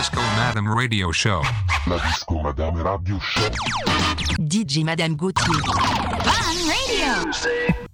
Disco Madame Radio Show. La Disco Madame Radio Show. DJ Madame Gauthier. Fun Radio.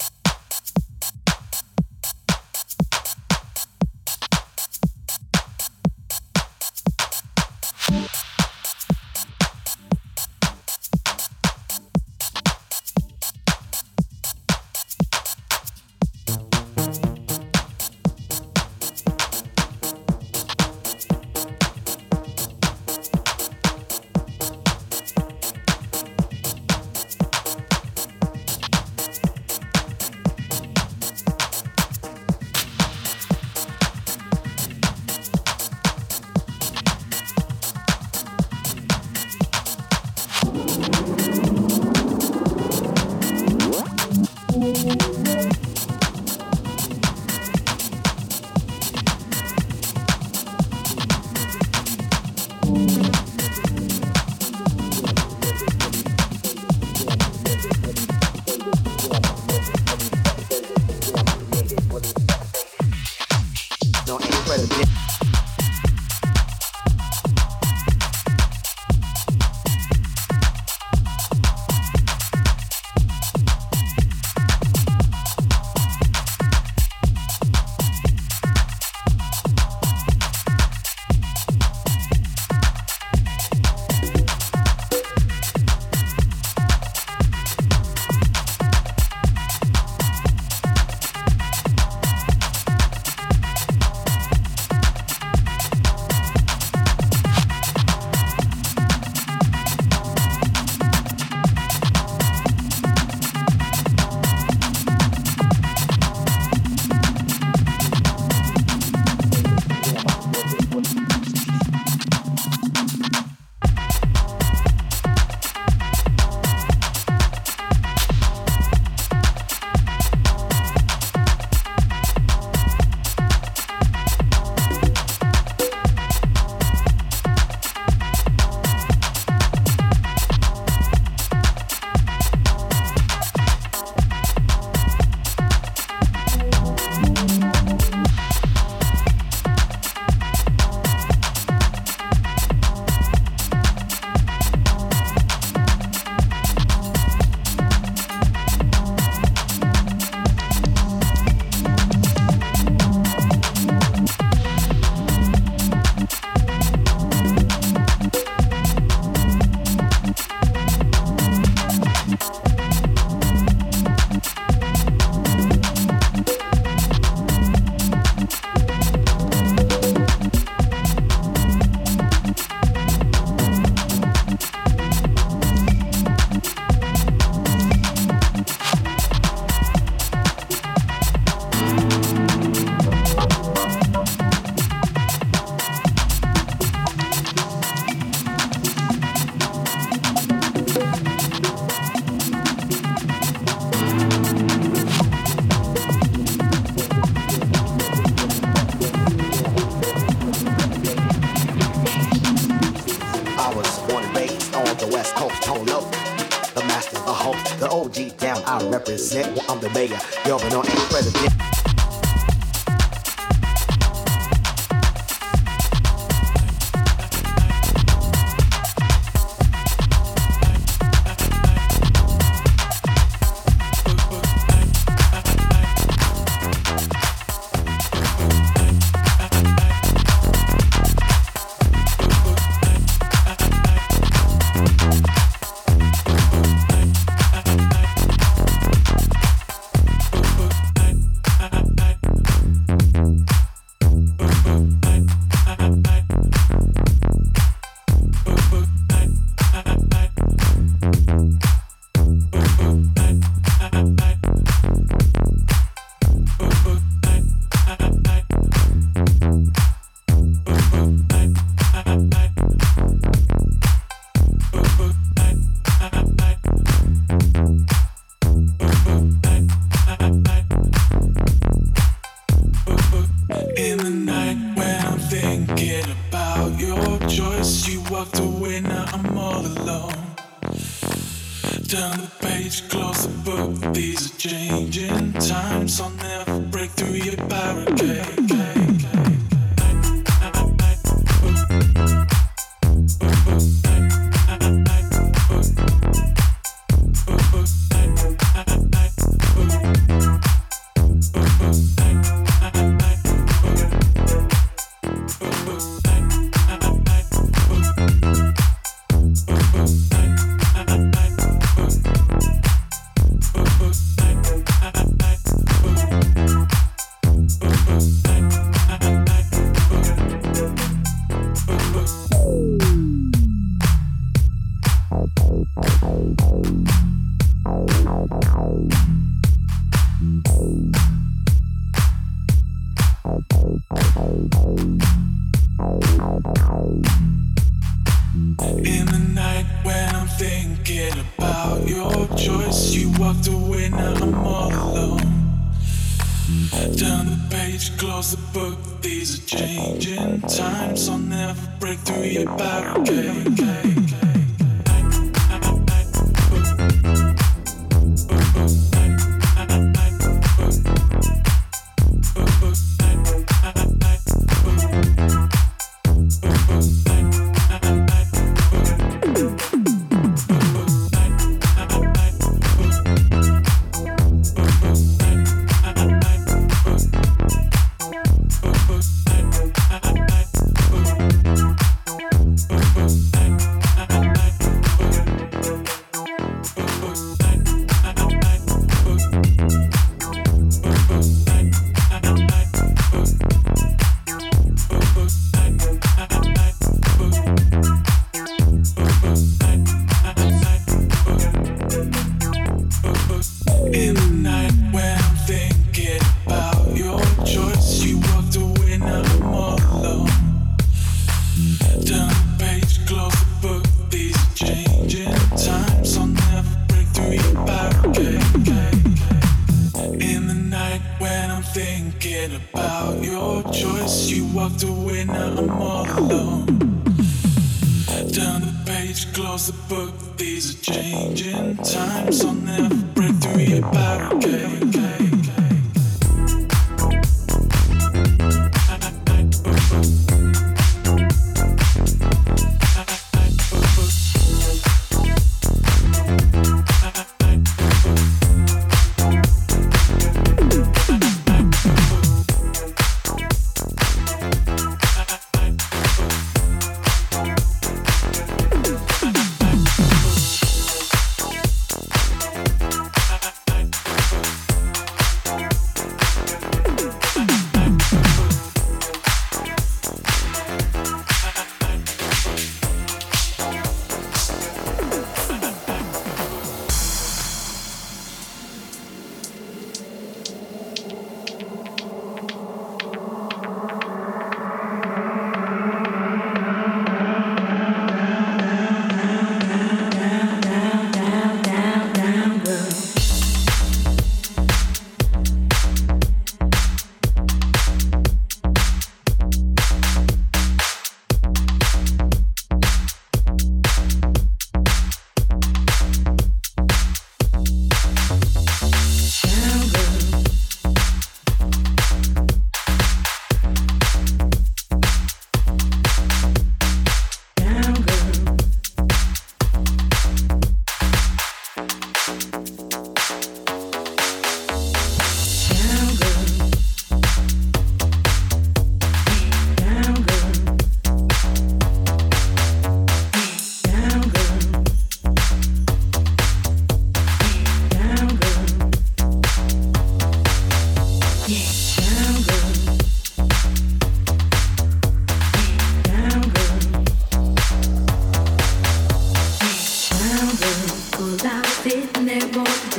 and they won't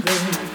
girl.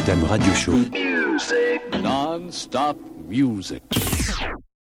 Madame radio show.